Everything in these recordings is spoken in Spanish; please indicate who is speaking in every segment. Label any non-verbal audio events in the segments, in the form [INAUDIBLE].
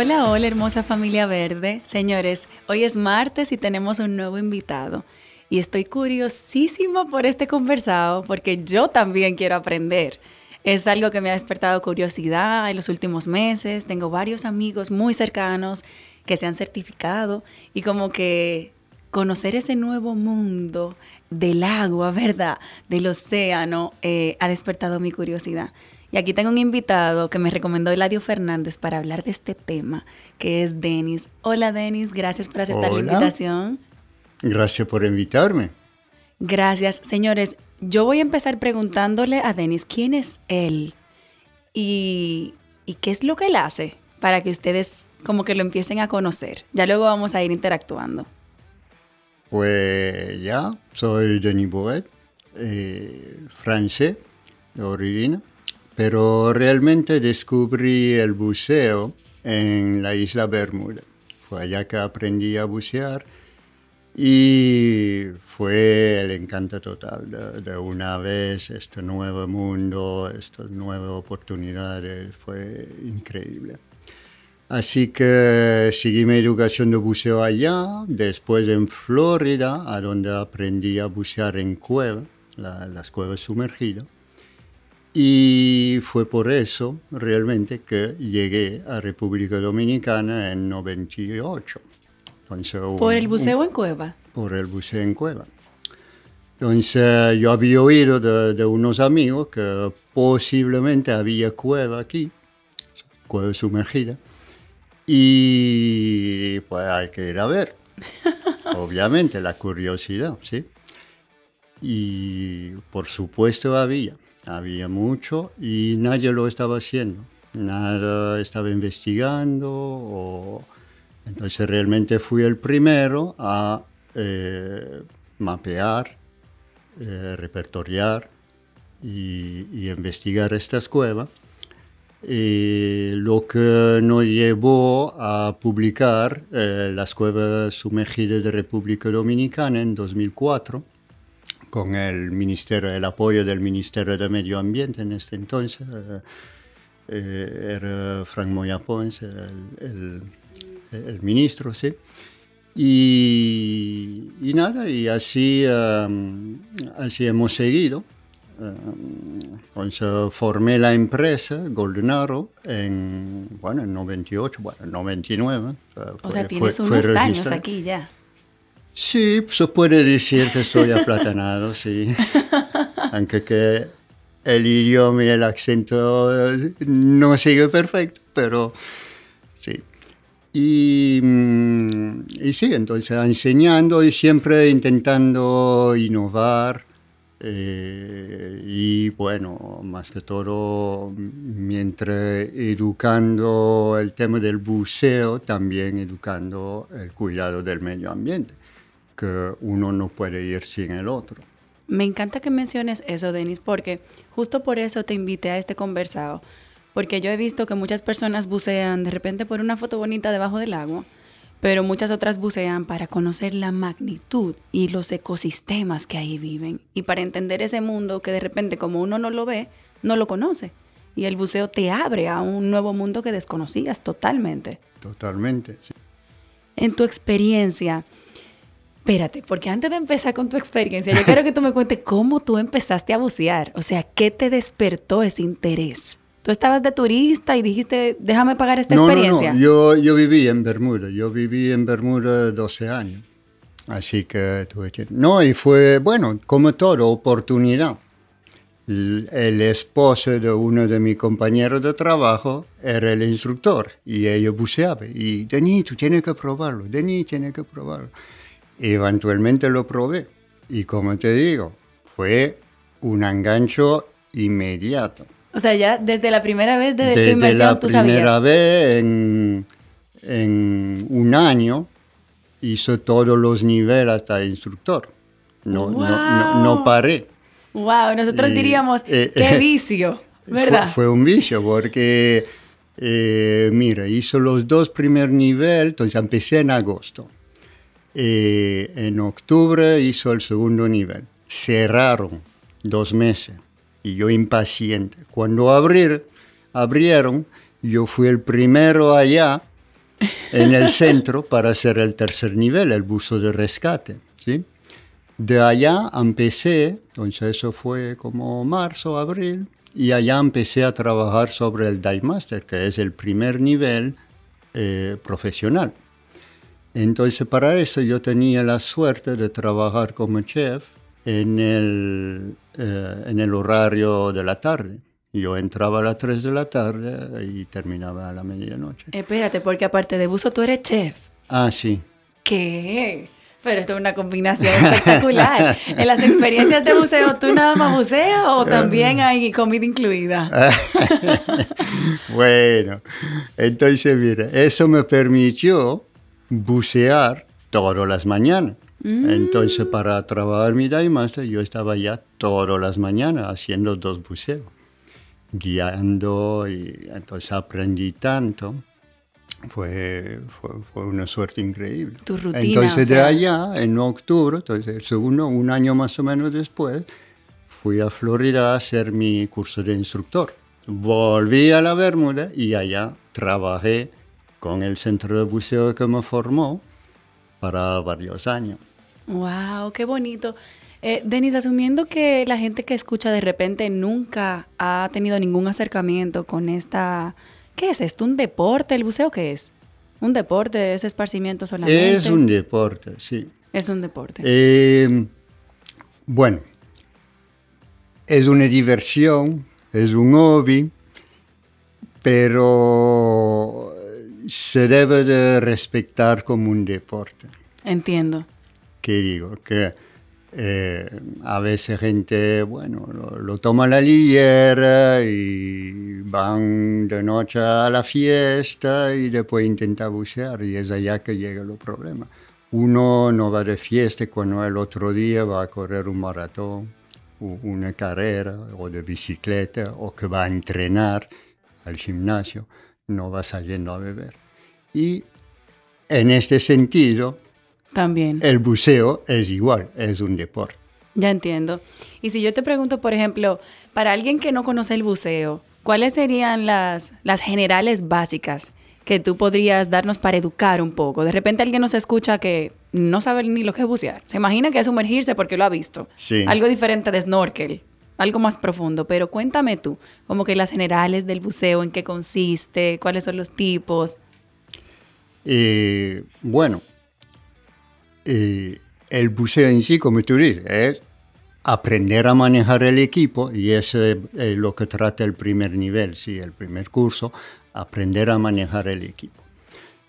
Speaker 1: Hola, hola hermosa familia verde. Señores, hoy es martes y tenemos un nuevo invitado. Y estoy curiosísima por este conversado porque yo también quiero aprender. Es algo que me ha despertado curiosidad en los últimos meses. Tengo varios amigos muy cercanos que se han certificado y como que conocer ese nuevo mundo del agua, ¿verdad? Del océano, eh, ha despertado mi curiosidad. Y aquí tengo un invitado que me recomendó Eladio Fernández para hablar de este tema, que es Denis. Hola Denis, gracias por aceptar la invitación.
Speaker 2: Gracias por invitarme.
Speaker 1: Gracias, señores. Yo voy a empezar preguntándole a Denis quién es él y, y qué es lo que él hace para que ustedes como que lo empiecen a conocer. Ya luego vamos a ir interactuando.
Speaker 2: Pues ya, soy Denis Boet, eh, francés de origina pero realmente descubrí el buceo en la isla Bermuda. Fue allá que aprendí a bucear y fue el encanto total de, una vez este nuevo mundo, estas nuevas oportunidades, fue increíble. Así que seguí mi educación de buceo allá, después en Florida, a donde aprendí a bucear en cueva, las cuevas sumergidas. Y fue por eso realmente que llegué a República Dominicana en 98.
Speaker 1: ¿Por el buceo en cueva?
Speaker 2: Por el buceo en cueva. Entonces yo había oído de, unos amigos que posiblemente había cueva aquí, cueva sumergida, y pues hay que ir a ver. [LAUGHS] Obviamente la curiosidad, ¿sí? Y por supuesto había había mucho y nadie lo estaba haciendo. Nada estaba investigando. Entonces realmente fui el primero a eh, mapear, eh, repertoriar y, investigar estas cuevas. lo que nos llevó a publicar eh, las cuevas sumergidas de República Dominicana en 2004 con el ministerio, el apoyo del Ministerio de Medio Ambiente en este entonces. Eh, eh, era Frank Moya Pons, el, el, ministro, sí. Y, y, nada, y así, um, así hemos seguido. entonces formé la empresa Golden Arrow en, bueno, en 98, bueno, en 99.
Speaker 1: o sea, tienes unos años aquí ya.
Speaker 2: Sí, se puede decir que estoy aplatanado, sí. [LAUGHS] Aunque que el idioma y el acento eh, no sigue perfecto, pero sí. Y, mm, y, sí, entonces enseñando y siempre intentando innovar. Eh, y bueno, más que todo, mientras educando el tema del buceo, también educando el cuidado del medio ambiente que uno no puede ir sin el otro.
Speaker 1: Me encanta que menciones eso, Denis, porque justo por eso te invité a este conversado, porque yo he visto que muchas personas bucean de repente por una foto bonita debajo del agua, pero muchas otras bucean para conocer la magnitud y los ecosistemas que ahí viven y para entender ese mundo que de repente como uno no lo ve, no lo conoce. Y el buceo te abre a un nuevo mundo que desconocías totalmente.
Speaker 2: Totalmente. Sí.
Speaker 1: En tu experiencia, Espérate, porque antes de empezar con tu experiencia, yo quiero que tú me cuentes cómo tú empezaste a bucear. O sea, ¿qué te despertó ese interés? Tú estabas de turista y dijiste, déjame pagar esta experiencia.
Speaker 2: No, no. Yo, yo viví en Bermuda. Yo viví en Bermuda 12 años. Así que tuve que... No, y fue, bueno, como todo, oportunidad. El, el esposo de uno de mis compañeros de trabajo era el instructor y ella buceaba. Y Denis, tú tienes que probarlo, Denis, tienes que probarlo. Eventualmente lo probé. Y como te digo, fue un engancho inmediato.
Speaker 1: O sea, ya desde la primera vez, desde, tu inmersión,
Speaker 2: la
Speaker 1: tú
Speaker 2: primera
Speaker 1: sabías.
Speaker 2: vez en, en un año hizo todos los niveles hasta instructor. No, no, no, no
Speaker 1: ¡Wow!
Speaker 2: paré.
Speaker 1: Wow, nosotros
Speaker 2: Y,
Speaker 1: diríamos,
Speaker 2: eh,
Speaker 1: qué
Speaker 2: eh, [LAUGHS]
Speaker 1: vicio,
Speaker 2: Fue,
Speaker 1: ¿verdad?
Speaker 2: fue un vicio porque, eh, mira, hizo los dos primeros niveles, entonces empecé en agosto. Eh, en octubre hizo el segundo nivel. Cerraron dos meses y yo impaciente. Cuando abrir, abrieron, yo fui el primero allá en el centro [LAUGHS] para hacer el tercer nivel, el buzo de rescate. ¿sí? De allá empecé, entonces eso fue como marzo, abril, y allá empecé a trabajar sobre el Dive Master, que es el primer nivel eh, profesional. Entonces para eso yo tenía la suerte de trabajar como chef en el, eh, en el horario de la tarde. Yo entraba a las 3 de la tarde y terminaba a la medianoche.
Speaker 1: Espérate, porque aparte de buzo, tú eres chef.
Speaker 2: Ah, sí.
Speaker 1: ¿Qué? Pero esto es una combinación espectacular. [LAUGHS] ¿En las experiencias de buceo tú nada más buceas o también hay comida incluida? [LAUGHS]
Speaker 2: Bueno, entonces mira, eso me permitió bucear todas las mañanas. Entonces para trabajar mi dive master yo estaba ya todas las mañanas haciendo dos buceos, guiando y entonces aprendí tanto. Fue, fue, fue una suerte increíble.
Speaker 1: Tu rutina,
Speaker 2: Entonces
Speaker 1: o
Speaker 2: de
Speaker 1: sea.
Speaker 2: allá, en octubre, entonces el segundo, un año más o menos después, fui a Florida a hacer mi curso de instructor. Volví a la Bermuda y allá trabajé con el centro de buceo que me formó para varios años.
Speaker 1: Wow, qué bonito. Eh, Denis, asumiendo que la gente que escucha de repente nunca ha tenido ningún acercamiento con esta... ¿Qué es esto? ¿Un deporte? ¿El buceo qué es? ¿Un deporte? ¿Es esparcimiento solamente?
Speaker 2: Es un deporte, sí.
Speaker 1: Es un deporte.
Speaker 2: Eh, bueno, es una diversión, es un hobby, pero se debe de respetar como un deporte.
Speaker 1: Entiendo.
Speaker 2: ¿Qué digo? Que eh, a veces gente, bueno, lo, lo toma a la ligera y van de noche a la fiesta y después intenta bucear y es allá que llegan los problemas. Uno no va de fiesta cuando el otro día va a correr un maratón, u- una carrera o de bicicleta o que va a entrenar al gimnasio, no va saliendo a beber. Y en este sentido,
Speaker 1: También.
Speaker 2: el buceo es igual, es un deporte.
Speaker 1: Ya entiendo. Y si yo te pregunto, por ejemplo, para alguien que no conoce el buceo, ¿cuáles serían las, las generales básicas que tú podrías darnos para educar un poco? De repente alguien nos escucha que no sabe ni lo que es bucear. Se imagina que es sumergirse porque lo ha visto.
Speaker 2: Sí.
Speaker 1: Algo diferente de snorkel, algo más profundo. Pero cuéntame tú, como que las generales del buceo, en qué consiste, cuáles son los tipos.
Speaker 2: Eh, bueno, eh, el buceo en sí, como tú dices, es aprender a manejar el equipo y ese es lo que trata el primer nivel, sí, el primer curso, aprender a manejar el equipo.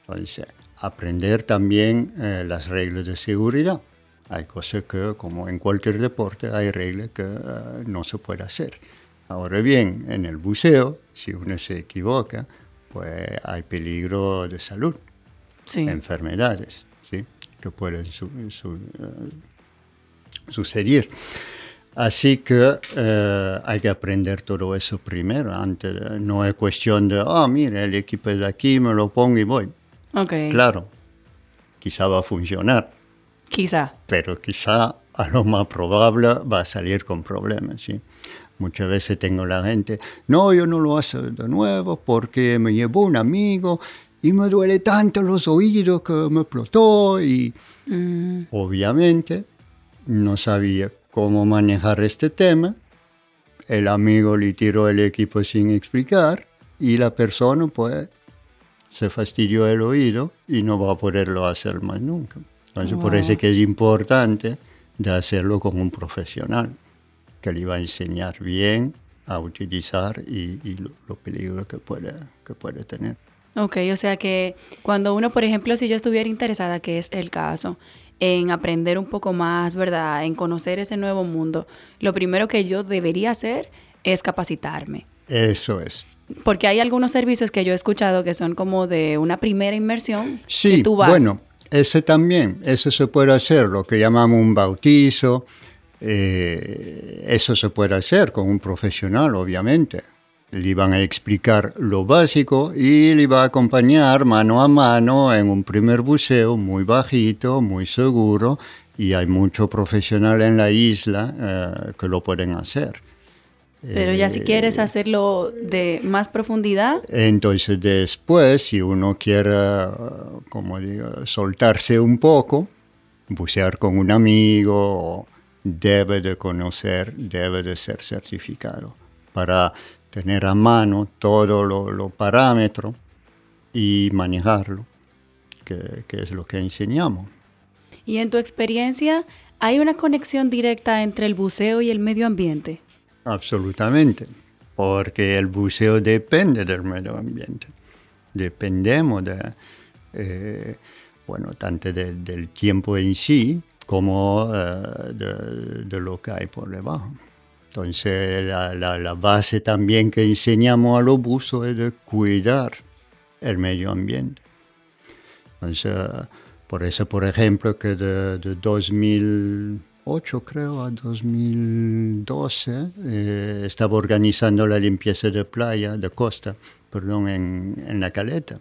Speaker 2: Entonces, aprender también eh, las reglas de seguridad. Hay cosas que, como en cualquier deporte, hay reglas que eh, no se puede hacer. Ahora bien, en el buceo, si uno se equivoca, pues hay peligro de salud
Speaker 1: Sí.
Speaker 2: enfermedades ¿sí? que pueden su- su- eh, suceder. Así que eh, hay que aprender todo eso primero. Antes, no es cuestión de, ah, mira, el equipo es de aquí, me lo pongo y voy. Claro, quizá va a funcionar,
Speaker 1: Quizá.
Speaker 2: pero quizá a lo más probable va a salir con problemas, ¿sí? Muchas veces tengo la gente, no, yo no lo hago de nuevo porque me llevó un amigo y me duele tanto los oídos que me explotó y
Speaker 1: Mm,
Speaker 2: obviamente no sabía cómo manejar este tema. El amigo le tiró el equipo sin explicar y la persona pues se fastidió el oído y no va a poderlo hacer más nunca. Entonces, por eso es que es importante de hacerlo con un profesional que le va a enseñar bien a utilizar y, los peligros que puede, que puede tener.
Speaker 1: Ok, o sea que cuando uno, por ejemplo, si yo estuviera interesada, que es el caso, en aprender un poco más, ¿verdad? En conocer ese nuevo mundo, lo primero que yo debería hacer es capacitarme.
Speaker 2: Eso es.
Speaker 1: Porque hay algunos servicios que yo he escuchado que son como de una primera inmersión.
Speaker 2: Sí,
Speaker 1: tú
Speaker 2: bueno, ese también, eso se puede hacer, lo que llamamos un bautizo, eh, eso se puede hacer con un profesional, obviamente. Le van a explicar lo básico y le va a acompañar mano a mano en un primer buceo muy bajito, muy seguro, y hay muchos profesionales en la isla eh, que lo pueden hacer.
Speaker 1: Pero ya si quieres eh, hacerlo de más profundidad.
Speaker 2: Entonces después, si uno quiere, como digo, soltarse un poco, bucear con un amigo, debe de conocer, debe de ser certificado para tener a mano todos los parámetros y manejarlo, que, que es lo que enseñamos.
Speaker 1: Y en tu experiencia, ¿hay una conexión directa entre el buceo y el medio ambiente?
Speaker 2: Absolutamente, porque el buceo depende del medio ambiente. Dependemos de, eh, bueno, tanto del tiempo en sí como eh, de, lo que hay por debajo. Entonces, la, base también que enseñamos a los buzos es de cuidar el medio ambiente. Entonces, por eso, por ejemplo, que de, de 2000 creo, a 2012, eh, estaba organizando la limpieza de playa, de costa, perdón, en, la caleta.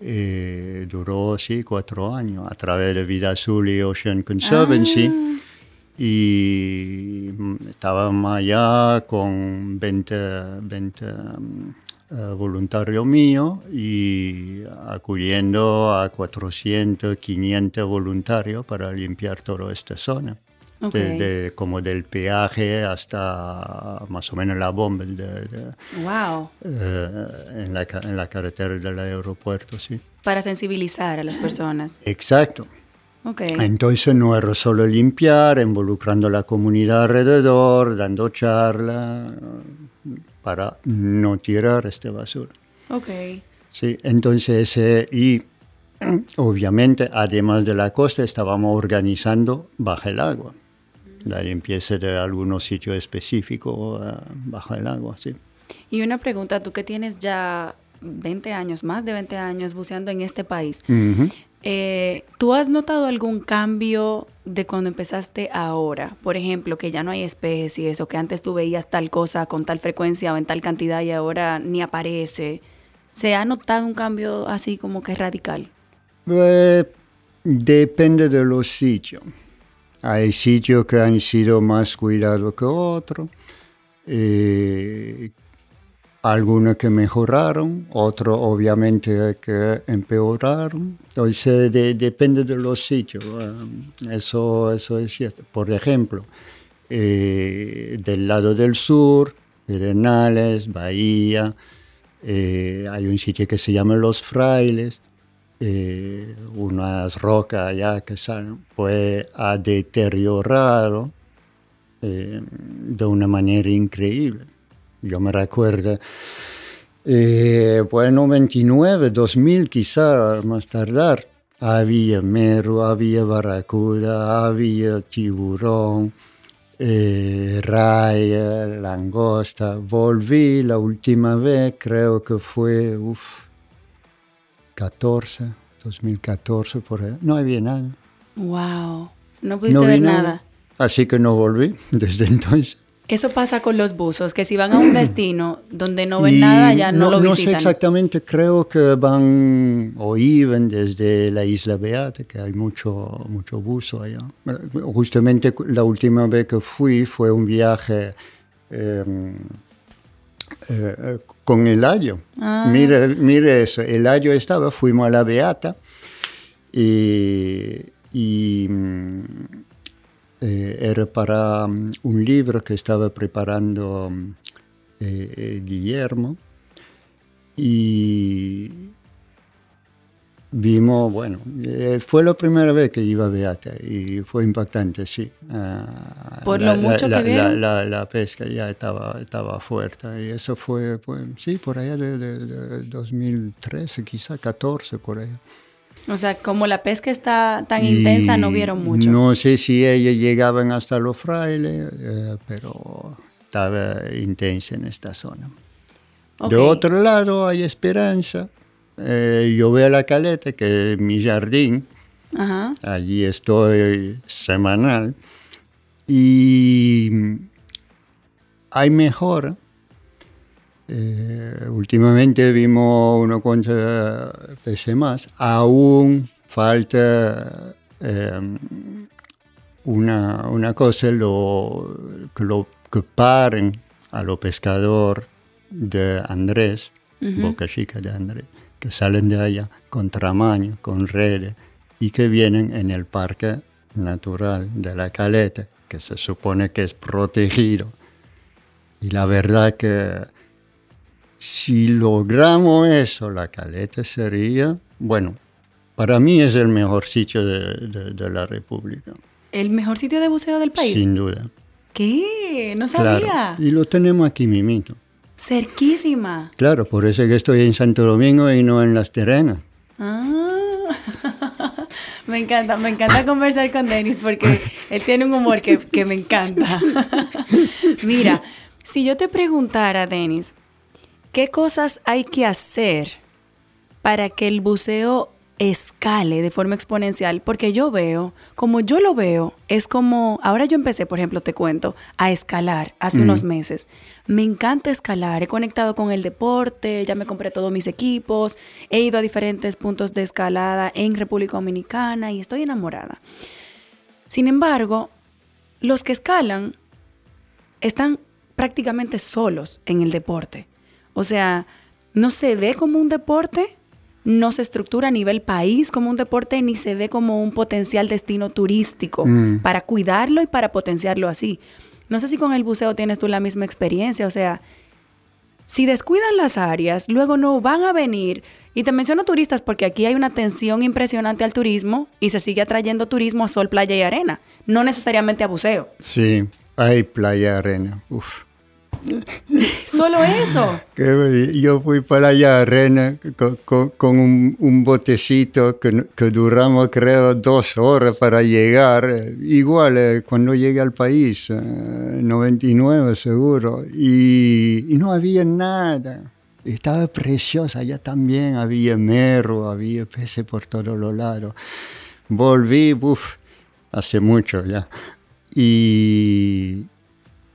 Speaker 2: Eh, duró, sí, cuatro años a través de Vida Azul y Ocean Conservancy. Ah. Y estábamos allá con 20, 20 eh, voluntarios míos y acudiendo a 400, 500 voluntarios para limpiar toda esta zona desde como del peaje hasta más o menos la bomba de,
Speaker 1: wow.
Speaker 2: Eh, en, la, en, la, carretera del aeropuerto, sí.
Speaker 1: Para sensibilizar a las personas.
Speaker 2: Exacto.
Speaker 1: Okay.
Speaker 2: Entonces no era solo limpiar, involucrando a la comunidad alrededor, dando charla para no tirar esta basura.
Speaker 1: Okay.
Speaker 2: Sí, entonces, eh, y [CLEARS THROAT] obviamente, además de la costa, estábamos organizando bajo el agua la limpieza de algunos sitios específicos eh, bajo el agua, sí.
Speaker 1: Y una pregunta, tú que tienes ya 20 años, más de 20 años buceando en este país, eh, ¿tú has notado algún cambio de cuando empezaste ahora? Por ejemplo, que ya no hay especies o que antes tú veías tal cosa con tal frecuencia o en tal cantidad y ahora ni aparece. ¿Se ha notado un cambio así como que radical?
Speaker 2: Eh, depende de los sitios. Hay sitios que han sido más cuidados que otros, eh, algunos que mejoraron, otros obviamente que empeoraron. Entonces depende de los sitios, eh, eso, eso es cierto. Por ejemplo, eh, del lado del sur, Perenales, Bahía, hay un sitio que se llama Los Frailes, eh, unas rocas ya que se pues, ha deteriorado eh, de una manera increíble. Yo me recuerdo, eh, pues en 99, 2000 quizá más tardar, había mero, había barracuda, había tiburón, eh, raya, langosta. Volví la última vez, creo que fue, uff, 2014, 2014, por ahí. No había nada.
Speaker 1: ¡Wow! No pudiste ver nada.
Speaker 2: Así que no volví [LAUGHS] desde entonces.
Speaker 1: Eso pasa con los buzos, que si van a un [CLEARS THROAT] destino donde no ven nada, ya no, lo visitan.
Speaker 2: No sé exactamente, creo que van o iban desde la isla Beate, que hay mucho, mucho buzo allá. Justamente la última vez que fui fue un viaje em, eh, con el ayo. Ah. Mire, mire eso, el ayo estaba, fuimos a la Beata y, mm, eh, era para mm, un libro que estaba preparando mm, eh, Guillermo y vimos, bueno, eh, fue la primera vez que iba a Beata y fue impactante, sí.
Speaker 1: Ah, Por lo mucho que
Speaker 2: la, la, pesca ya estaba, estaba fuerte y eso fue, pues, sí, por allá de, 2013, quizá 14, por ahí.
Speaker 1: O sea, como la pesca está tan intensa, no vieron mucho.
Speaker 2: No sé si ellos llegaban hasta los frailes, eh, pero estaba intensa en esta zona. De otro lado hay esperanza eh, yo veo la caleta, que es mi jardín, allí estoy semanal, y hay mejor. Eh, últimamente vimos unos cuantos peces más, aún falta em, una, una, cosa, lo, que, lo, que paren a los pescadores de Andrés, Boca Chica de Andrés, que salen de allá con tramaño, con redes y que vienen en el parque natural de la caleta, que se supone que es protegido. Y la verdad que si logramos eso, la caleta sería, bueno, para mí es el mejor sitio de, la República.
Speaker 1: ¿El mejor sitio de buceo del país?
Speaker 2: Sin duda.
Speaker 1: ¿Qué? No sabía.
Speaker 2: Y lo tenemos aquí mimito.
Speaker 1: Cerquísima.
Speaker 2: Claro, por eso es que estoy en Santo Domingo y no en Las Terrenas.
Speaker 1: Ah, [LAUGHS] me encanta, me encanta conversar con Denis porque él tiene un humor que, que me encanta. [LAUGHS] Mira, si yo te preguntara, Denis, ¿qué cosas hay que hacer para que el buceo escale de forma exponencial, porque yo veo, como yo lo veo, es como, ahora yo empecé, por ejemplo, te cuento, a escalar hace unos meses. Me encanta escalar, he conectado con el deporte, ya me compré todos mis equipos, he ido a diferentes puntos de escalada en República Dominicana y estoy enamorada. Sin embargo, los que escalan están prácticamente solos en el deporte. O sea, no se ve como un deporte, no se estructura a nivel país como un deporte ni se ve como un potencial destino turístico mm. para cuidarlo y para potenciarlo así. No sé si con el buceo tienes tú la misma experiencia, o sea, si descuidan las áreas, luego no van a venir. Y te menciono turistas porque aquí hay una tensión impresionante al turismo y se sigue atrayendo turismo a sol, playa y arena, no necesariamente a buceo.
Speaker 2: Sí, hay playa, arena. Uf.
Speaker 1: Solo eso.
Speaker 2: yo fui para allá, Rena, con, un, botecito que, duramos, creo, dos horas para llegar. Igual, eh, cuando llegué al país, 99 eh, seguro, y, no había nada. Estaba preciosa, allá también había merro, había peces por todos los lados. Volví, uff, hace mucho ya. Y,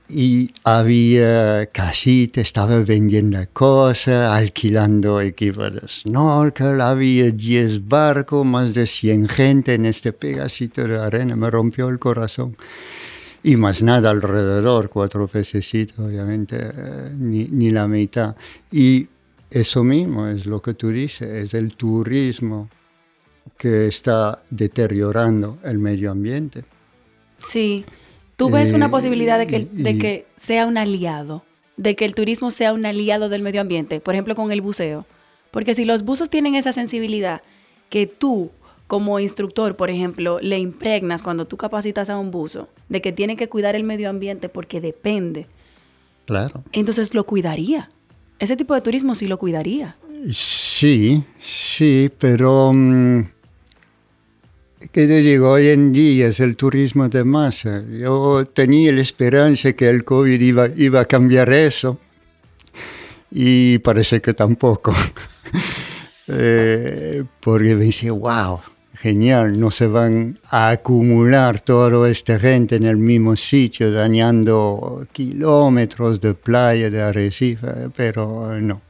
Speaker 2: y había casitas, estaba vendiendo cosas, alquilando equipo de snorkel, había 10 barcos, más de 100 gente en este pedacito de arena, me rompió el corazón. Y más nada alrededor, cuatro pececitos, obviamente, eh, ni, ni la mitad. Y eso mismo es lo que tú dices, es el turismo que está deteriorando el medio ambiente.
Speaker 1: Sí. ¿Tú ves una posibilidad de que, de que sea un aliado? De que el turismo sea un aliado del medio ambiente, por ejemplo, con el buceo. Porque si los buzos tienen esa sensibilidad que tú, como instructor, por ejemplo, le impregnas cuando tú capacitas a un buzo, de que tiene que cuidar el medio ambiente porque depende.
Speaker 2: Claro.
Speaker 1: Entonces lo cuidaría. Ese tipo de turismo sí lo cuidaría.
Speaker 2: Sí, sí, pero mm, que te digo, hoy en día es el turismo de masa. Yo tenía la esperanza que el COVID iba, iba a cambiar eso y parece que tampoco. [LAUGHS] eh, porque me dice, wow, genial, no se van a acumular toda esta gente en el mismo sitio, dañando kilómetros de playa, de arrecife, pero no.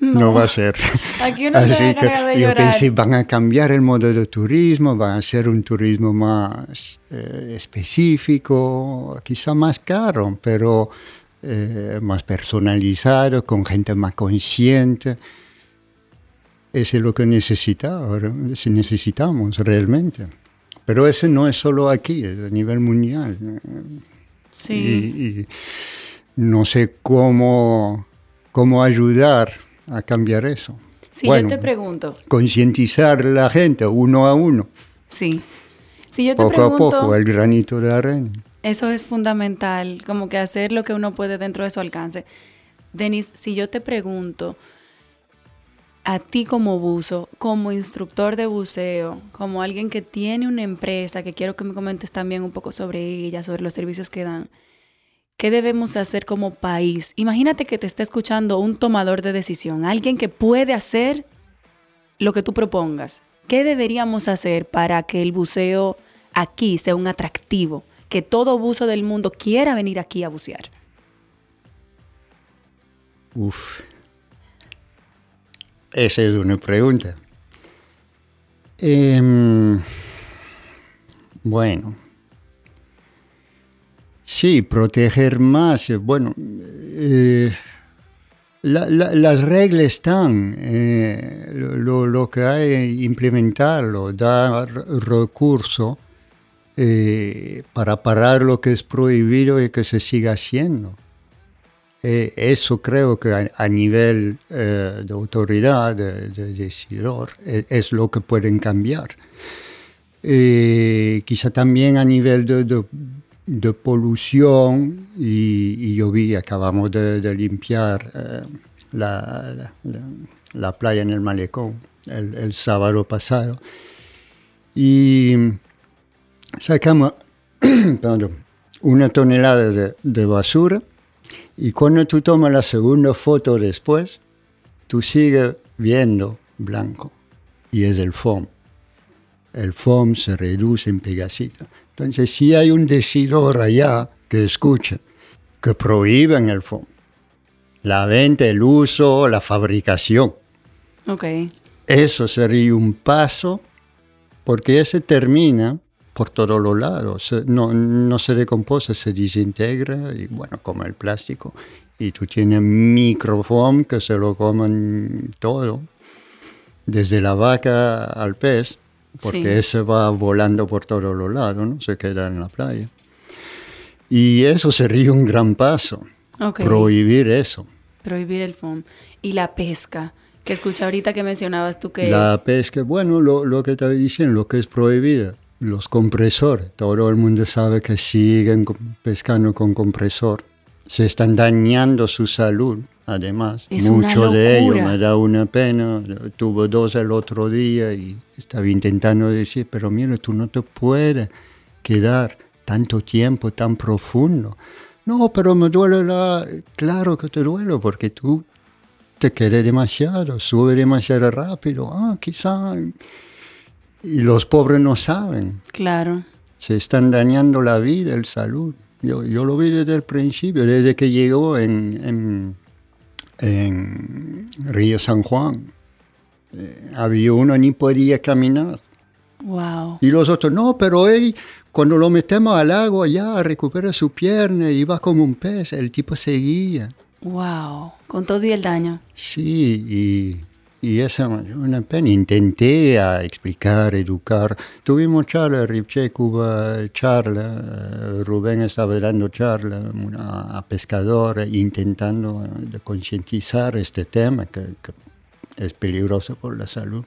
Speaker 2: No. va a ser.
Speaker 1: Aquí uno Así que
Speaker 2: yo pensé, van a cambiar el modo de turismo, van a ser un turismo más eh, específico, quizá más caro, pero eh, más personalizado, con gente más consciente. Eso es lo que necesitamos, necesitamos realmente. Pero eso no es solo aquí, es a nivel mundial.
Speaker 1: Sí.
Speaker 2: y no sé cómo cómo ayudar a cambiar eso.
Speaker 1: Si yo te pregunto.
Speaker 2: Concientizar a la gente uno a uno.
Speaker 1: Sí. Si yo te
Speaker 2: poco
Speaker 1: pregunto,
Speaker 2: a poco, el granito de arena.
Speaker 1: Eso es fundamental, como que hacer lo que uno puede dentro de su alcance. Denis, si yo te pregunto, a ti como buzo, como instructor de buceo, como alguien que tiene una empresa, que quiero que me comentes también un poco sobre ella, sobre los servicios que dan, ¿qué debemos hacer como país? Imagínate que te está escuchando un tomador de decisión, alguien que puede hacer lo que tú propongas. ¿Qué deberíamos hacer para que el buceo aquí sea un atractivo? Que todo buzo del mundo quiera venir aquí a bucear.
Speaker 2: Uf. Esa es una pregunta. Em, bueno, Sí, proteger más. Eh, bueno, eh, las reglas están. Eh, lo, que hay implementarlo, dar recurso para parar lo que es prohibido y que se siga haciendo. eso creo que a, nivel de autoridad, de, decidor, es, lo que pueden cambiar. quizá también a nivel de de polución y, yo vi, acabamos de, limpiar eh, la, la, playa en el malecón el, sábado pasado y sacamos [CLEARS THROAT] una tonelada de, de, basura y cuando tú tomas la segunda foto después, tú sigues viendo blanco y es el foam. El foam se reduce en pedacitos. Entonces, si hay un decidor allá que escucha, que prohíben el fondo, la venta, el uso, la fabricación.
Speaker 1: Okay.
Speaker 2: Eso sería un paso porque ese termina por todos los lados. No, no se decompone, se desintegra y bueno, como el plástico. Y tú tienes microfoam que se lo comen todo, desde la vaca al pez porque ese va volando por todos los lados, ¿no? Se queda en la playa. Y eso sería un gran paso. Prohibir eso.
Speaker 1: Prohibir el foam. Y la pesca, que escuché ahorita que mencionabas tú que...
Speaker 2: La pesca, bueno, lo, lo que estaba diciendo, lo que es prohibido, los compresores. Todo el mundo sabe que siguen pescando con compresor. Se están dañando su salud además. Mucho de ello me da una pena. Tuve dos el otro día y estaba intentando decir, pero mira, tú no te puedes quedar tanto tiempo tan profundo. No, pero me duele la... Claro que te duele porque tú te quieres demasiado, sube demasiado rápido. Ah, quizá... Y los pobres no saben.
Speaker 1: Claro.
Speaker 2: Se están dañando la vida, el salud. Yo, yo lo vi desde el principio, desde que llegó en en Río San Juan. Eh, había uno ni podía caminar.
Speaker 1: Wow.
Speaker 2: Y los otros, no, pero él, cuando lo metemos al agua, ya recupera su pierna y va como un pez. El tipo seguía.
Speaker 1: Wow, con todo y el daño.
Speaker 2: Sí, y y esa una pena. Intenté a explicar, educar. Tuvimos charla, Ripche Cuba charla, Rubén estaba dando charla a pescadores, intentando eh, concientizar este tema que, es peligroso por la salud.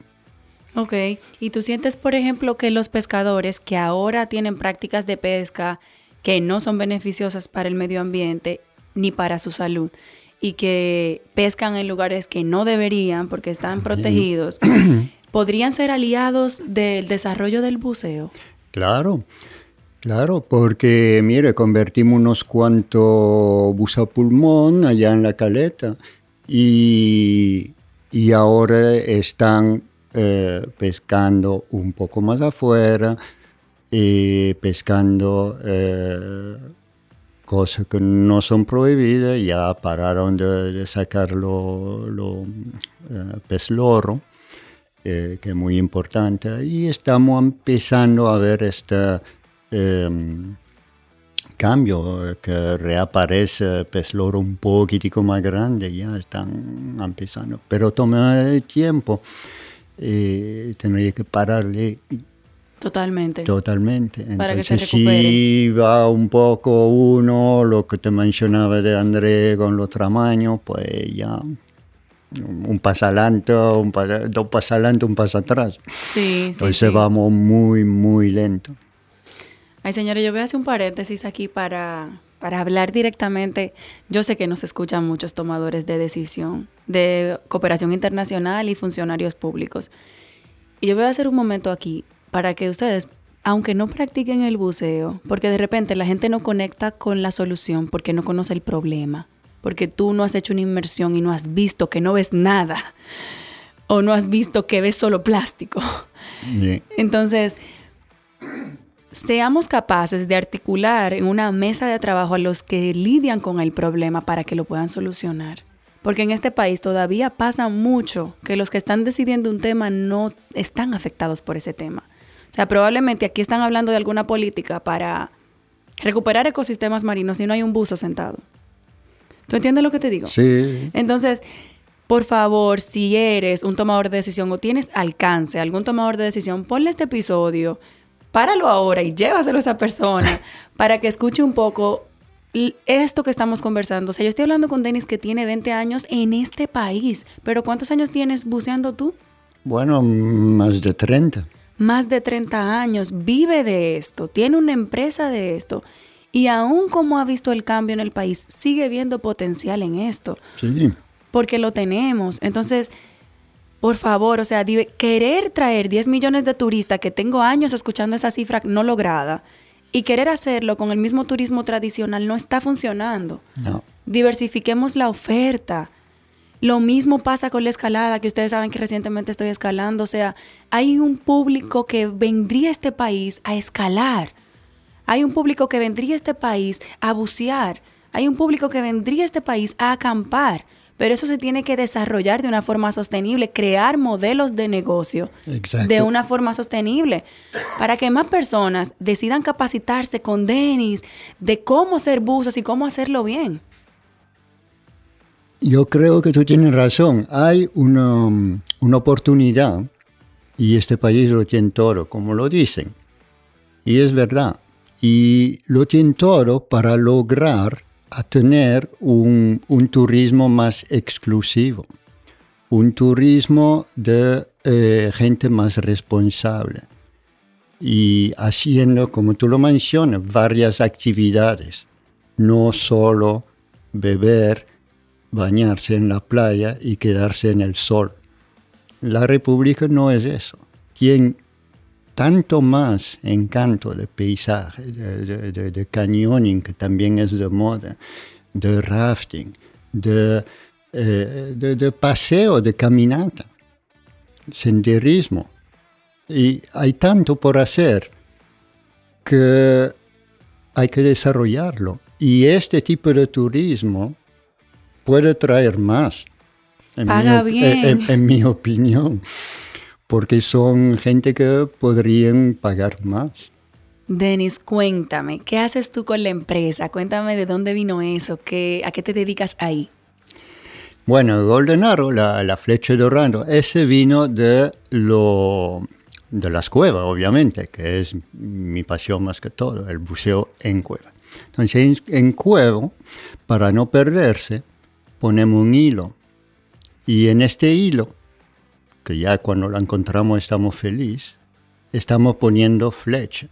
Speaker 1: Ok, y tú sientes, por ejemplo, que los pescadores que ahora tienen prácticas de pesca que no son beneficiosas para el medio ambiente ni para su salud, y que pescan en lugares que no deberían porque están protegidos, [CLEARS THROAT] ¿podrían ser aliados del desarrollo del buceo?
Speaker 2: Claro, claro, porque mire, convertimos unos cuantos buceo pulmón allá en la caleta y, ahora están eh, pescando un poco más afuera, y pescando eh, cosas que no son prohibidas, ya pararon de, sacar lo, loro, eh, que es muy importante, y estamos empezando a ver este em, cambio, que reaparece pez loro un poquitico más grande, ya están empezando, pero toma tiempo. Eh, tendría que pararle
Speaker 1: Totalmente.
Speaker 2: Totalmente. Entonces, si va un poco uno, lo que te mencionaba de André con los tamaños, pues ya un paso adelante, un pa- dos pasos adelante, un paso atrás.
Speaker 1: Sí, sí.
Speaker 2: Entonces
Speaker 1: sí.
Speaker 2: vamos muy, muy lento.
Speaker 1: Ay, señores, yo voy a hacer un paréntesis aquí para, para hablar directamente. Yo sé que nos escuchan muchos tomadores de decisión, de cooperación internacional y funcionarios públicos. Y yo voy a hacer un momento aquí para que ustedes, aunque no practiquen el buceo, porque de repente la gente no conecta con la solución porque no conoce el problema, porque tú no has hecho una inmersión y no has visto que no ves nada, o no has visto que ves solo plástico.
Speaker 2: Y-
Speaker 1: Entonces, seamos capaces de articular en una mesa de trabajo a los que lidian con el problema para que lo puedan solucionar. Porque en este país todavía pasa mucho que los que están decidiendo un tema no están afectados por ese tema. O sea, probablemente aquí están hablando de alguna política para recuperar ecosistemas marinos y no hay un buzo sentado. ¿Tú entiendes lo que te digo?
Speaker 2: Sí,
Speaker 1: Entonces, por favor, si eres un tomador de decisión o tienes alcance, algún tomador de decisión, ponle este episodio, páralo ahora y llévaselo a esa persona [LAUGHS] para que escuche un poco esto que estamos conversando. O sea, yo estoy hablando con Denis que tiene 20 años en este país, pero ¿cuántos años tienes buceando tú?
Speaker 2: bueno, más de 30.
Speaker 1: Más de 30 años, vive de esto, tiene una empresa de esto. Y aún como ha visto el cambio en el país, sigue viendo potencial en esto
Speaker 2: Sí,
Speaker 1: porque lo tenemos. Entonces, por favor, o sea, querer traer 10 millones de turistas, que tengo años escuchando esa cifra no lograda, y querer hacerlo con el mismo turismo tradicional no está funcionando.
Speaker 2: no.
Speaker 1: Diversifiquemos la oferta. Lo mismo pasa con la escalada, que ustedes saben que recientemente estoy escalando. O sea, hay un público que vendría a este país a escalar. Hay un público que vendría a este país a bucear. Hay un público que vendría a este país a acampar. Pero eso se tiene que desarrollar de una forma sostenible, crear modelos de negocio
Speaker 2: Exacto.
Speaker 1: de una forma sostenible, para que más personas decidan capacitarse con Denis de cómo hacer buzos y cómo hacerlo bien.
Speaker 2: Yo creo que tú tienes razón. Hay una, una oportunidad y este país lo tiene todo, como lo dicen. Y es verdad. Y lo tiene todo para lograr a tener un, un turismo más exclusivo, un turismo de eh, gente más responsable y haciendo, como tú lo mencionas, varias actividades, no solo beber, bañarse en la playa y quedarse en el sol. La República no es eso. Tanto más encanto de paisaje, de, de, de, de canyoning, que también es de moda, de rafting, de, eh, paseo, de caminata, senderismo. Y hay tanto por hacer que hay que desarrollarlo. Y este tipo de turismo puede traer más. En,
Speaker 1: Paga
Speaker 2: mi, op-
Speaker 1: bien.
Speaker 2: en- en mi opinión. Porque son gente que podrían pagar más.
Speaker 1: Denis, cuéntame, ¿qué haces tú con la empresa? Cuéntame de dónde vino eso, qué, a qué te dedicas ahí.
Speaker 2: Bueno, Golden Arrow, la, la flecha dorada, ese vino de, lo, de las cuevas, obviamente, que es mi pasión más que todo, el buceo en cueva. Entonces, en, en cueva, para no perderse, ponemos un hilo. Y en este hilo, que ya cuando lo encontramos estamos felices, estamos poniendo flecha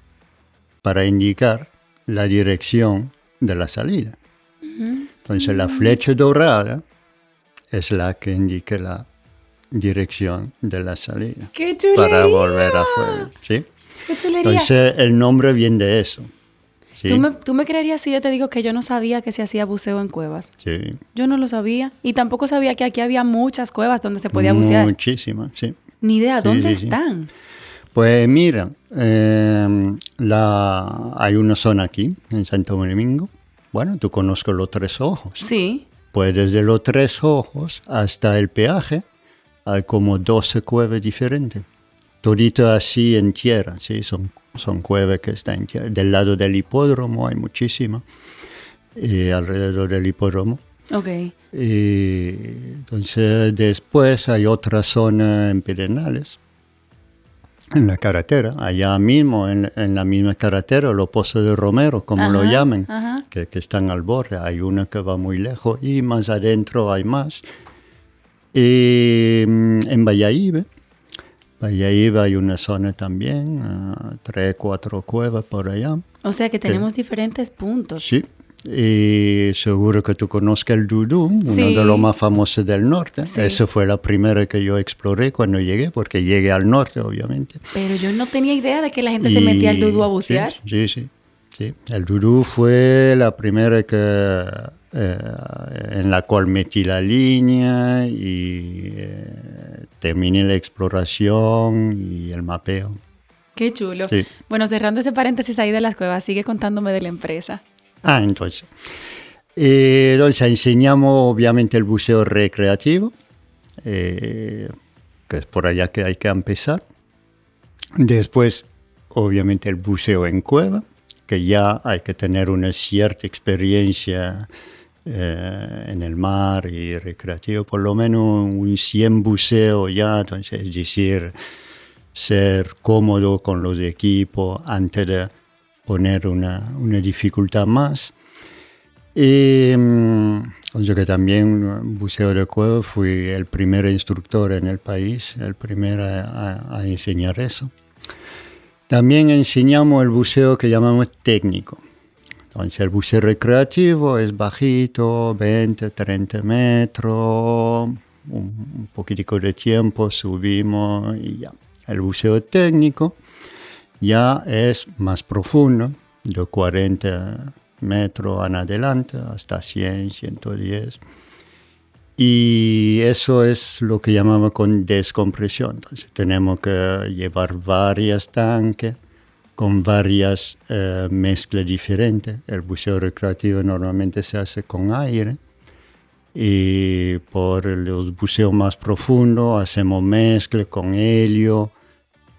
Speaker 2: para indicar la dirección de la salida. Entonces, la flecha dorada es la que indica la dirección de la salida
Speaker 1: ¡Qué chulería!
Speaker 2: para volver afuera. ¿sí?
Speaker 1: ¡Qué chulería!
Speaker 2: Entonces el nombre viene de eso. ¿Sí?
Speaker 1: ¿Tú, me, tú me creerías si yo te digo que yo no sabía que se hacía buceo en cuevas?
Speaker 2: Sí.
Speaker 1: Yo no lo sabía. Y tampoco sabía que aquí había muchas cuevas donde se podía bucear.
Speaker 2: Muchísimas, sí.
Speaker 1: Ni idea, ¿dónde
Speaker 2: sí, sí.
Speaker 1: están?
Speaker 2: Pues mira, eh, la, hay una zona aquí, en Santo Domingo. Bueno, tú conozco los tres ojos.
Speaker 1: Sí.
Speaker 2: Pues desde los tres ojos hasta el peaje hay como 12 cuevas diferentes. Todito así en tierra, sí, son, son cuevas que están. Del lado del hipódromo hay muchísimas, y alrededor del hipódromo.
Speaker 1: Ok.
Speaker 2: Y entonces después hay otra zona en Pirenales, en la carretera, allá mismo, en, en la misma carretera, los pozos de Romero, como lo
Speaker 1: Ajá,
Speaker 2: llaman,
Speaker 1: ajá.
Speaker 2: que, que están al borde. Hay una que va muy lejos y más adentro hay más. Y mm, en Valladolid, Valladolid hay una zona también, uh, tres, cuatro cuevas por allá.
Speaker 1: O sea que tenemos diferentes puntos.
Speaker 2: Sí, y seguro que tú conozcas el Dudú, uno de los más famosos del norte. Esa fue la primera que yo exploré cuando llegué, porque llegué al norte, obviamente.
Speaker 1: Pero yo no tenía idea de que la gente se metía al Dudú a bucear.
Speaker 2: Sí, sí, sí. El Dudú fue la primera que, eh, en la cual metí la línea y eh, terminé la exploración y el mapeo.
Speaker 1: Qué chulo. Bueno, cerrando ese paréntesis ahí de las cuevas, sigue contándome de la empresa.
Speaker 2: Ah, entonces. Eh, entonces enseñamos obviamente el buceo recreativo, eh, que es por allá que hay que empezar. Después, obviamente, el buceo en cueva, que ya hay que tener una cierta experiencia eh, en el mar y recreativo, por lo menos un 100 buceo ya, entonces, es decir, ser cómodo con los equipos antes de poner una, una dificultad más. Y mm, yo que también buceo de cueva fui el primer instructor en el país, el primero a, enseñar eso. También enseñamos el buceo que llamamos técnico. Entonces el buceo recreativo es bajito, 20, 30 metros, un, poquitico de tiempo, subimos y ya. El buceo técnico ya es más profundo, de 40 metros en adelante hasta 100, 110. Y eso es lo que llamamos con descompresión. Entonces tenemos que llevar varias tanques con varias eh, mezclas diferentes. El buceo recreativo normalmente se hace con aire y por los buceos más profundos hacemos mezcla con helio,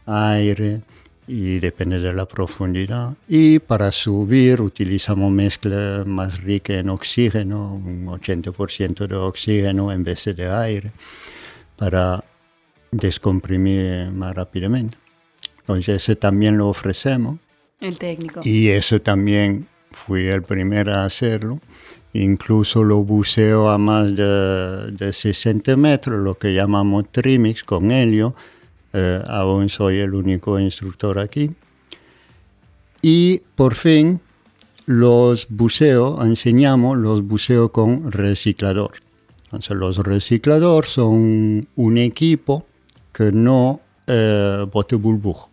Speaker 2: aire y depende de la profundidad. Y para subir utilizamos mezcla más rica en oxígeno, un 80% de oxígeno en vez de aire, para descomprimir más rápidamente. Entonces ese también lo ofrecemos.
Speaker 1: El técnico.
Speaker 2: Y eso también fui el primero a hacerlo. Incluso lo buceo a más de, de 60 metros, lo que llamamos trimix con helio eh, aún soy el único instructor aquí. Y por fin los buceos, enseñamos los buceos con reciclador. Entonces los recicladores son un equipo que no eh, bote burbuja.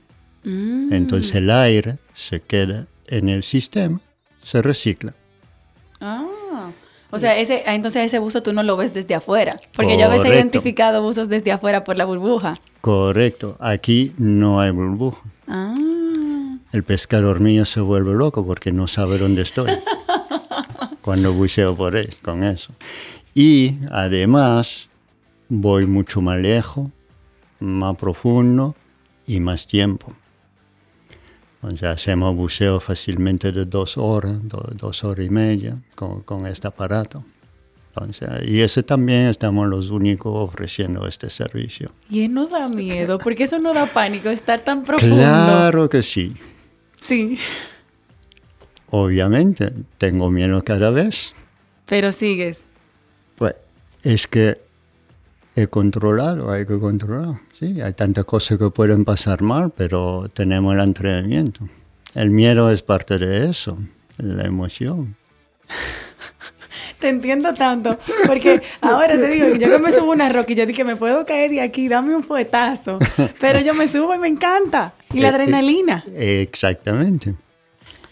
Speaker 2: Mm. Entonces el aire se queda en el sistema, se recicla.
Speaker 1: Ah. O sea, ese, ah, entonces ese buzo tú no lo ves desde afuera, porque yo he identificado buzos desde afuera por la burbuja.
Speaker 2: Correcto, aquí no hay burbuja. Ah. El pescador mío se vuelve loco porque no sabe dónde estoy [LAUGHS] cuando buceo por él con eso. Y además voy mucho más lejos, más profundo y más tiempo. Entonces hacemos buceo fácilmente de dos horas, dos horas y media con, con este aparato. Entonces, y ese también estamos los únicos ofreciendo este servicio.
Speaker 1: Y no da miedo, porque eso no da pánico, estar tan profundo.
Speaker 2: Claro que sí.
Speaker 1: Sí.
Speaker 2: Obviamente, tengo miedo cada vez.
Speaker 1: Pero sigues.
Speaker 2: Pues es que he controlado, hay que controlar. Sí, hay tantas cosas que pueden pasar mal, pero tenemos el entrenamiento. El miedo es parte de eso, la emoción. [LAUGHS]
Speaker 1: Te entiendo tanto, porque ahora te digo, yo que me subo una roca y yo dije, me puedo caer de aquí, dame un fuetazo, [LAUGHS] pero yo me subo y me encanta, y la eh, eh, adrenalina.
Speaker 2: Exactamente.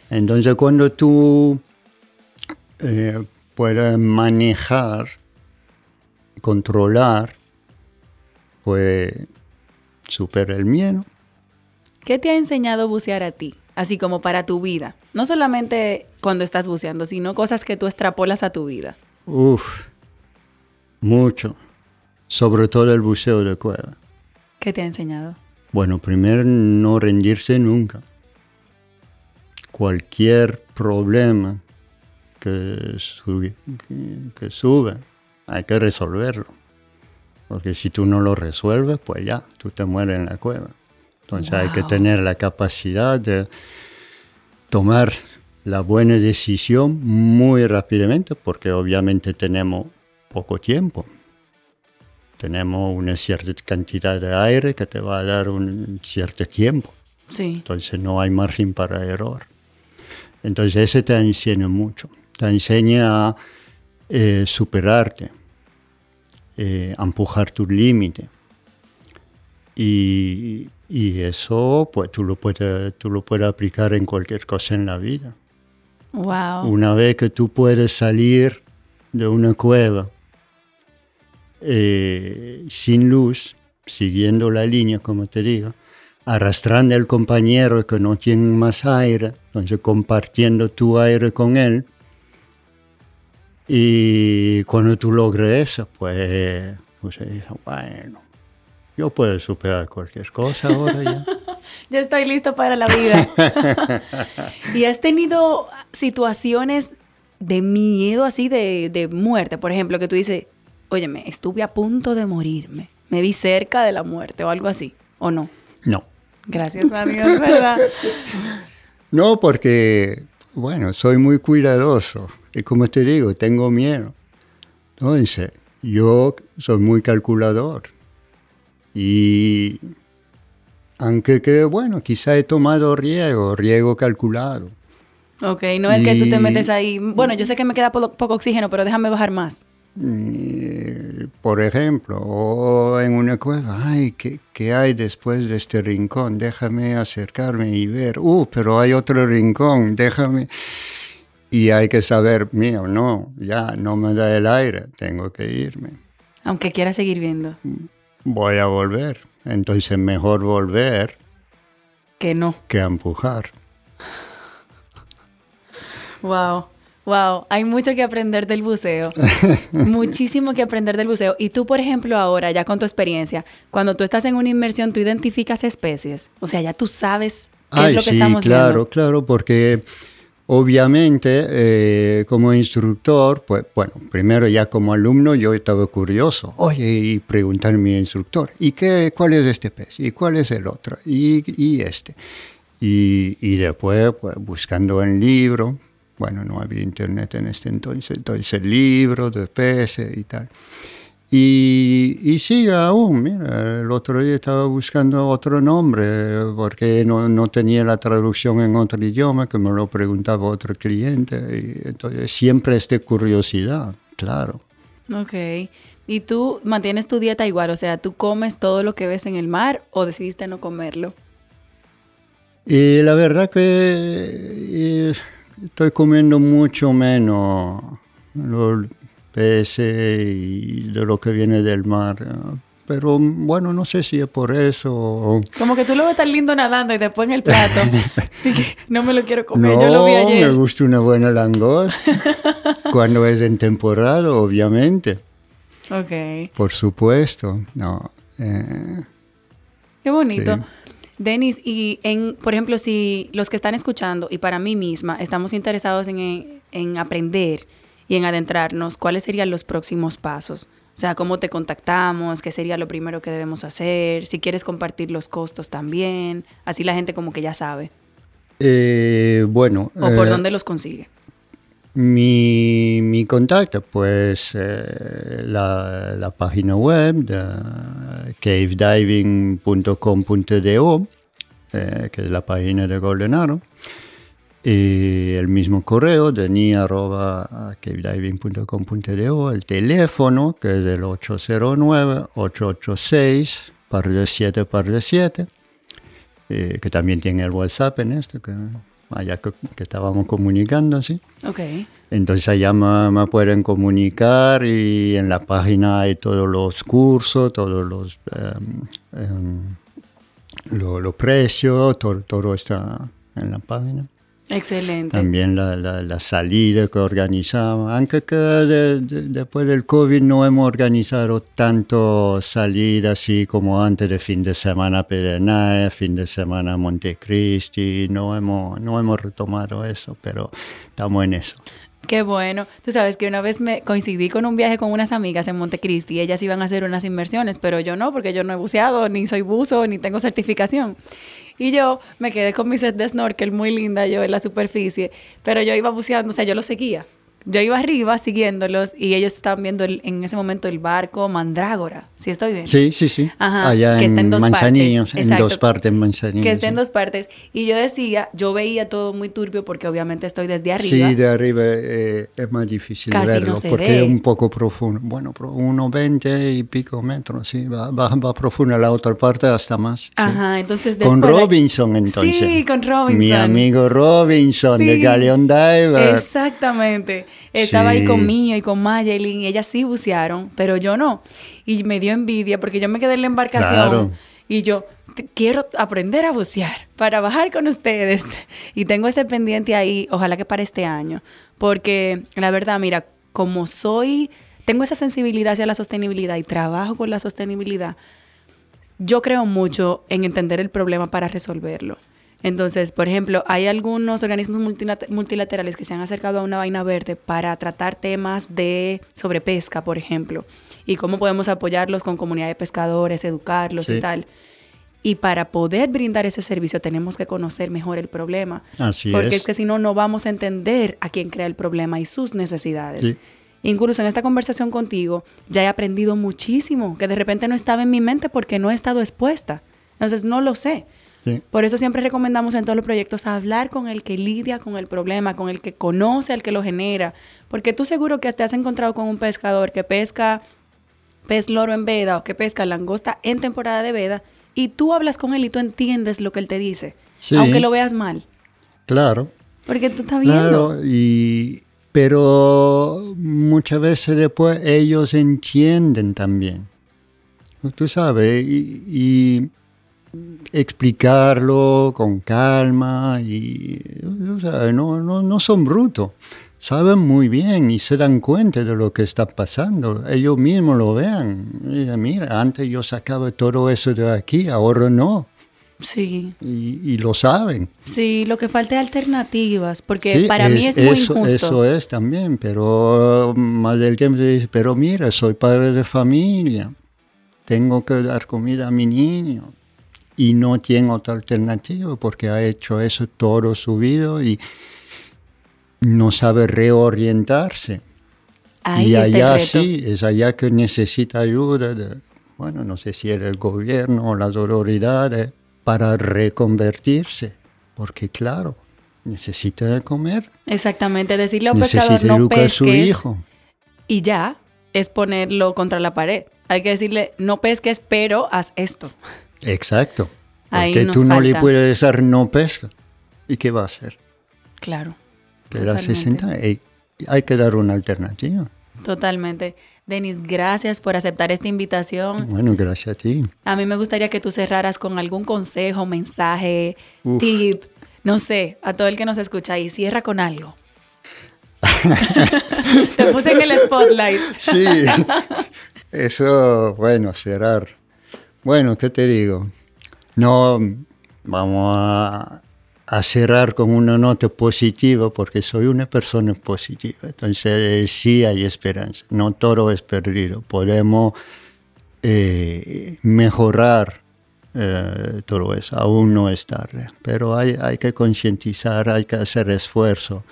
Speaker 2: Entonces cuando tú eh, puedes manejar, controlar, pues supera el miedo.
Speaker 1: ¿Qué te ha enseñado bucear a ti? Así como para tu vida. No solamente cuando estás buceando, sino cosas que tú extrapolas a tu vida.
Speaker 2: Uf, mucho. Sobre todo el buceo de cueva.
Speaker 1: ¿Qué te ha enseñado?
Speaker 2: Bueno, primero no rendirse nunca. Cualquier problema que, que sube, hay que resolverlo. Porque si tú no lo resuelves, pues ya, tú te mueres en la cueva. Entonces hay que tener la capacidad de tomar la buena decisión muy rápidamente, porque obviamente tenemos poco tiempo. tenemos una cierta cantidad de aire que te va a dar un cierto tiempo.
Speaker 1: Sí.
Speaker 2: Entonces no hay margen para error. Entonces ese te enseña mucho. Te enseña a eh, superarte, eh, empujar tu límite. Y, y eso pues tú lo, puedes, tú lo puedes aplicar en cualquier cosa en la vida.
Speaker 1: Wow.
Speaker 2: Una vez que tú puedes salir de una cueva eh, sin luz, siguiendo la línea, como te digo, arrastrando al compañero que no tiene más aire, entonces compartiendo tu aire con él. Y cuando tú logres eso, pues, pues bueno, yo puedo superar cualquier cosa ahora ya. [LAUGHS]
Speaker 1: Yo estoy listo para la vida. [LAUGHS] ¿Y has tenido situaciones de miedo así, de, de muerte? Por ejemplo, que tú dices, óyeme, estuve a punto de morirme. Me vi cerca de la muerte o algo así. ¿O no?
Speaker 2: No.
Speaker 1: Gracias a Dios, ¿verdad? [LAUGHS]
Speaker 2: No, porque, bueno, soy muy cuidadoso. Y como te digo, tengo miedo. Entonces, yo soy muy calculador. Y aunque que, bueno, quizá he tomado riego, riego calculado.
Speaker 1: Ok, no es que tú te metes ahí. Bueno, yo sé que me queda po- poco oxígeno, pero déjame bajar más.
Speaker 2: Y, por ejemplo, o en una cueva, ay, ¿qué, qué hay después de este rincón? Déjame acercarme y ver. Uh, pero hay otro rincón, déjame. Y hay que saber, mío, no, ya no me da el aire, tengo que irme.
Speaker 1: Aunque quiera seguir viendo.
Speaker 2: Voy a volver. Entonces mejor volver
Speaker 1: Que no.
Speaker 2: que empujar.
Speaker 1: Wow. Wow, hay mucho que aprender del buceo. [LAUGHS] Muchísimo que aprender del buceo. Y tú, por ejemplo, ahora, ya con tu experiencia, cuando tú estás en una inmersión, tú identificas especies. O sea, ya tú sabes qué
Speaker 2: Ay,
Speaker 1: es lo que
Speaker 2: sí,
Speaker 1: estamos
Speaker 2: claro,
Speaker 1: viendo.
Speaker 2: claro, porque obviamente eh, como instructor, pues bueno, primero ya como alumno yo estaba curioso, oye, y preguntar a mi instructor, ¿y qué, cuál es este pez? ¿Y cuál es el otro? ¿Y, y este? Y, y después, pues buscando en libro, bueno, no había internet en este entonces, entonces libro de peces y tal. Y, y sigue aún, mira, el otro día estaba buscando otro nombre porque no, no tenía la traducción en otro idioma, que me lo preguntaba otro cliente. Y entonces siempre esta curiosidad, claro.
Speaker 1: Ok. ¿Y tú mantienes tu dieta igual? O sea, ¿tú comes todo lo que ves en el mar o decidiste no comerlo?
Speaker 2: Y la verdad que eh, estoy comiendo mucho menos peces y de lo que viene del mar. Pero bueno, no sé si es por eso.
Speaker 1: Como que tú lo ves tan lindo nadando y después en el plato. [LAUGHS] no me lo quiero comer,
Speaker 2: No,
Speaker 1: yo lo vi
Speaker 2: me
Speaker 1: ayer.
Speaker 2: gusta una buena langosta. [LAUGHS] Cuando es en temporada, obviamente.
Speaker 1: Ok.
Speaker 2: Por supuesto. No. eh,
Speaker 1: Qué bonito.
Speaker 2: Sí.
Speaker 1: Denis, y en, por ejemplo, si los que están escuchando y para mí misma estamos interesados en, en aprender y en adentrarnos, ¿cuáles serían los próximos pasos? O sea, ¿cómo te contactamos? ¿Qué sería lo primero que debemos hacer? Si quieres compartir los costos también, así la gente como que ya sabe.
Speaker 2: eh, bueno.
Speaker 1: O por
Speaker 2: eh,
Speaker 1: dónde los consigue.
Speaker 2: Mi, mi contacto, pues eh, la, la página web de cavediving.com.do, que es la página de Golden Arrow, y el mismo correo de cavediving.com.do, el teléfono, que es el 809-886, par de 7, par de 7, eh, que también tiene el WhatsApp en esto, que, allá que, que estábamos comunicando, ¿sí?
Speaker 1: Ok.
Speaker 2: Entonces allá me, me pueden comunicar y en la página hay todos los cursos, todos los, em, em, lo- los precios, todo, todo está en la página.
Speaker 1: Excelente.
Speaker 2: También la, la, la salida que organizamos, aunque que de- de- después del COVID no hemos organizado tanto salir así como antes de fin de semana a fin de semana a Montecristi, no hemos, no hemos retomado eso, pero estamos en eso.
Speaker 1: Qué bueno. Tú sabes que una vez me coincidí con un viaje con unas amigas en Montecristi y ellas iban a hacer unas inmersiones, pero yo no, porque yo no he buceado, ni soy buzo, ni tengo certificación. Y yo me quedé con mi set de snorkel muy linda yo en la superficie, pero yo iba buceando, o sea, yo lo seguía. Yo iba arriba siguiéndolos y ellos estaban viendo en ese momento el barco Mandrágora. ¿Sí estoy bien?
Speaker 2: Sí, sí, sí. Allá en Manzanillos, en dos partes Manzanillos.
Speaker 1: Que está en dos partes. Y yo decía, yo veía todo muy turbio porque obviamente estoy desde arriba.
Speaker 2: Sí, de arriba eh, es más difícil verlo porque es un poco profundo. Bueno, unos 20 y pico metros, sí. Va, va, profundo la otra parte hasta más.
Speaker 1: Ajá, entonces
Speaker 2: Con Robinson, entonces.
Speaker 1: Sí, con Robinson.
Speaker 2: Mi amigo Robinson de Galeon Diver.
Speaker 1: Exactamente. Estaba ahí conmigo y con Mayelin y ellas sí bucearon, pero yo no. Y me dio envidia porque yo me quedé en la embarcación y yo quiero aprender a bucear para bajar con ustedes. [LAUGHS] Y tengo ese pendiente ahí, ojalá que para este año, porque la verdad, mira, como soy, tengo esa sensibilidad hacia la sostenibilidad y trabajo con la sostenibilidad, yo creo mucho en entender el problema para resolverlo. Entonces, por ejemplo, hay algunos organismos multilaterales que se han acercado a una vaina verde para tratar temas de sobrepesca, por ejemplo, y cómo podemos apoyarlos con comunidad de pescadores, educarlos y tal. Y para poder brindar ese servicio tenemos que conocer mejor el problema.
Speaker 2: Así
Speaker 1: porque es. que si no, no vamos a entender a quién crea el problema y sus necesidades. Incluso en esta conversación contigo ya he aprendido muchísimo que de repente no estaba en mi mente porque no he estado expuesta. Entonces no lo sé. Por eso siempre recomendamos en todos los proyectos hablar con el que lidia con el problema, con el que conoce al que lo genera. Porque tú seguro que te has encontrado con un pescador que pesca pez loro en veda o que pesca langosta en temporada de veda y tú hablas con él y tú entiendes lo que él te dice, aunque lo veas mal.
Speaker 2: Claro.
Speaker 1: Porque tú estás viendo.
Speaker 2: Claro, y, pero muchas veces después ellos entienden también. Tú sabes, y explicarlo con calma y no, no, no son brutos. Saben muy bien y se dan cuenta de lo que está pasando. Ellos mismos lo vean. mira, antes yo sacaba todo eso de aquí, ahora no.
Speaker 1: Sí.
Speaker 2: Y, lo saben.
Speaker 1: Sí, lo que falta es alternativas, porque para mí es muy
Speaker 2: eso,
Speaker 1: injusto.
Speaker 2: Eso es también, pero más del tiempo dice, pero mira, soy padre de familia, tengo que dar comida a mi niño, y no tiene otra alternativa porque ha hecho eso todo su vida y no sabe reorientarse. y allá sí, es allá que necesita ayuda, de, bueno, no sé si era el gobierno o las autoridades, para reconvertirse, porque claro, necesita comer.
Speaker 1: Exactamente, decirle a un pescador no pesques
Speaker 2: su hijo.
Speaker 1: y ya es ponerlo contra la pared. Hay que decirle no pesques, pero haz esto.
Speaker 2: Exacto. Porque tú no le puedes dar no pesca. ¿Y qué va a hacer?
Speaker 1: Claro.
Speaker 2: Pero 60 hay que dar una alternativa.
Speaker 1: Totalmente. Denis, gracias por aceptar esta invitación.
Speaker 2: Bueno, gracias a ti.
Speaker 1: A mí me gustaría que tú cerraras con algún consejo, mensaje, tip, no sé, a todo el que nos escucha y cierra con algo. [LAUGHS] Te puse en el spotlight.
Speaker 2: sí, eso, bueno, cerrar. Bueno, ¿qué te digo? No vamos a, cerrar con una nota positiva porque soy una persona positiva. Entonces sí hay esperanza, no todo es perdido. Podemos eh, mejorar eh, todo eso, aún no es tarde, pero hay, hay que concientizar, hay que hacer esfuerzo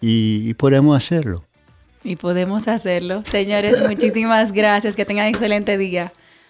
Speaker 2: y podemos hacerlo.
Speaker 1: Y podemos hacerlo. Señores, muchísimas gracias, que tengan excelente día.